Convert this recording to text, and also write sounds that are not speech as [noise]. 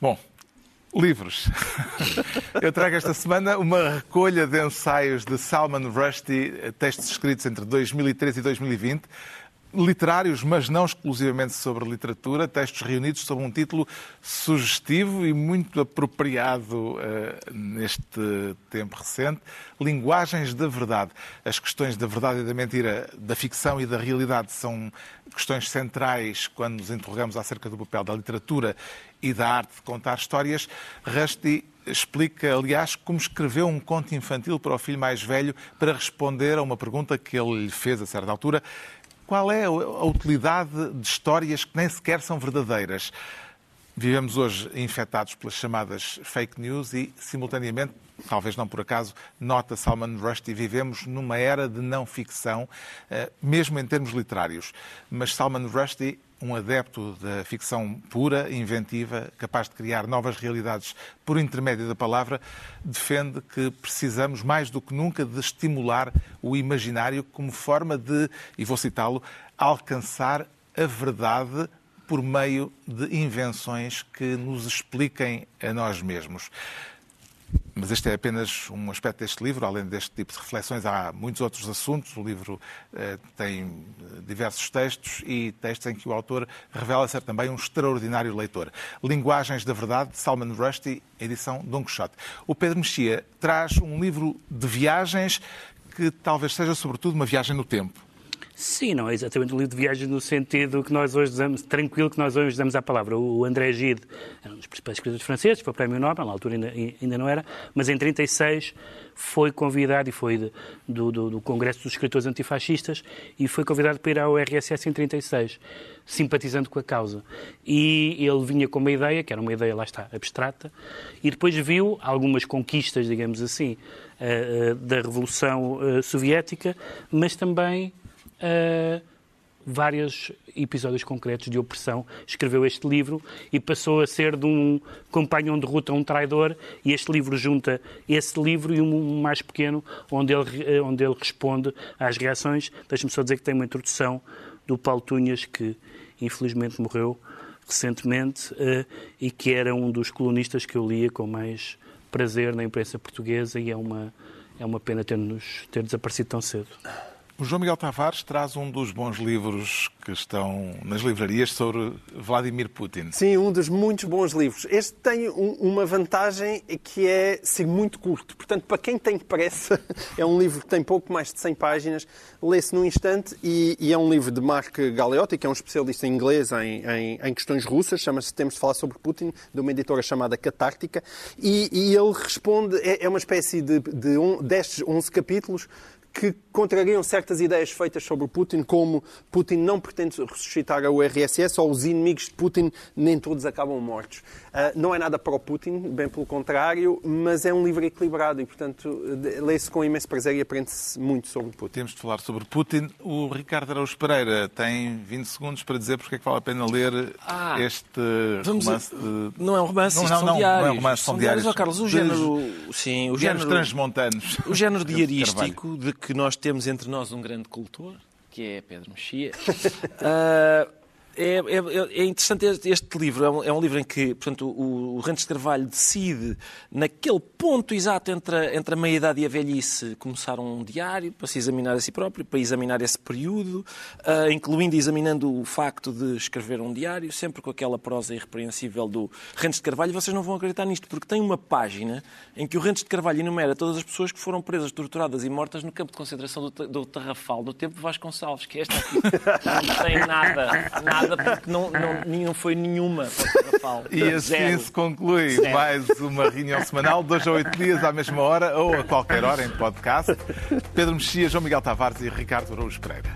Bom, livros. [laughs] Eu trago esta semana uma recolha de ensaios de Salman Rushdie, textos escritos entre 2013 e 2020 literários, mas não exclusivamente sobre literatura, textos reunidos sob um título sugestivo e muito apropriado uh, neste tempo recente: Linguagens da Verdade. As questões da verdade e da mentira, da ficção e da realidade são questões centrais quando nos interrogamos acerca do papel da literatura e da arte de contar histórias. Rushdie explica, aliás, como escreveu um conto infantil para o filho mais velho para responder a uma pergunta que ele lhe fez a certa altura qual é a utilidade de histórias que nem sequer são verdadeiras? Vivemos hoje infectados pelas chamadas fake news e, simultaneamente, talvez não por acaso, nota Salman Rushdie, vivemos numa era de não ficção, eh, mesmo em termos literários. Mas Salman Rushdie um adepto da ficção pura, inventiva, capaz de criar novas realidades por intermédio da palavra, defende que precisamos mais do que nunca de estimular o imaginário como forma de, e vou citá-lo, alcançar a verdade por meio de invenções que nos expliquem a nós mesmos. Mas este é apenas um aspecto deste livro. Além deste tipo de reflexões, há muitos outros assuntos. O livro eh, tem eh, diversos textos e textos em que o autor revela ser também um extraordinário leitor. Linguagens da Verdade, de Salman Rushdie, edição Don Quixote. O Pedro Mexia traz um livro de viagens que talvez seja, sobretudo, uma viagem no tempo. Sim, não é exatamente um livro de viagens no sentido que nós hoje damos, tranquilo que nós hoje damos à palavra. O André Gide era um dos principais escritores franceses, foi Prémio Nobel, na altura ainda, ainda não era, mas em 36 foi convidado, e foi de, do, do, do, Congresso dos Escritores Antifascistas, e foi convidado para ir ao RSS em 36, simpatizando com a causa. E ele vinha com uma ideia, que era uma ideia, lá está, abstrata, e depois viu algumas conquistas, digamos assim, uh, uh, da Revolução uh, Soviética, mas também uh, vários episódios concretos de opressão. Escreveu este livro e passou a ser de um companhão de ruta um traidor. E este livro junta esse livro e um mais pequeno, onde ele, eh, onde ele responde às reações. Deixa-me só dizer que tem uma introdução do Paulo Tunhas, que infelizmente morreu recentemente uh, e que era um dos colunistas que eu lia com mais prazer na imprensa portuguesa e é uma, é uma pena ter-nos ter desaparecido tão cedo. O João Miguel Tavares traz um dos bons livros que estão nas livrarias sobre Vladimir Putin. Sim, um dos muitos bons livros. Este tem um, uma vantagem que é ser muito curto. Portanto, para quem tem pressa, [laughs] é um livro que tem pouco mais de 100 páginas, lê-se num instante e, e, é um livro de Mark Galeotti, que é um especialista em inglês em, em, em questões russas, chama-se Temos de Falar sobre Putin, de uma editora chamada Catártica, e, e ele responde, é, é, uma espécie de, de um, 10, 11 capítulos que contrariam certas ideias feitas sobre Putin, como Putin não pretende ressuscitar a URSS ou os inimigos de Putin nem todos acabam mortos. Uh, não é nada para o Putin, bem pelo contrário, mas é um livro equilibrado e, portanto, lê-se com imenso prazer e aprende-se muito sobre Putin. Temos de falar sobre Putin. O Ricardo Araújo Pereira tem 20 segundos para dizer porque é que vale a pena ler ah, este romance. De... Não é um romance, não, não, são não, diários. Não é um romance, são, são diários. diários. Oh, Carlos, o género... Sim, o género transmontanos. O género [laughs] diarístico de que nós temos entre nós um grande cultor, que é Pedro Mexia. uh, [laughs] é, é, é, interessante este, livro. É um, é um, livro em que portanto, o, o Rantes de Carvalho decide, naquele ponto exato entre a, entre a meia-idade e a velhice, começar um diário para se examinar a si próprio, para examinar esse período, uh, incluindo e examinando o facto de escrever um diário, sempre com aquela prosa irrepreensível do Rantes de Carvalho. Vocês não vão acreditar nisto, porque tem uma página em que o Rantes de Carvalho enumera todas as pessoas que foram presas, torturadas e mortas no campo de concentração do, do Tarrafal, no tempo de Vasconcelos, que é esta aqui. Não tem nada, nada porque não, não, não foi nenhuma E assim se conclui Zero. mais uma reunião semanal, dois a oito dias à mesma hora ou a qualquer hora em podcast. Pedro Mexia, João Miguel Tavares e Ricardo Araújo Pereira.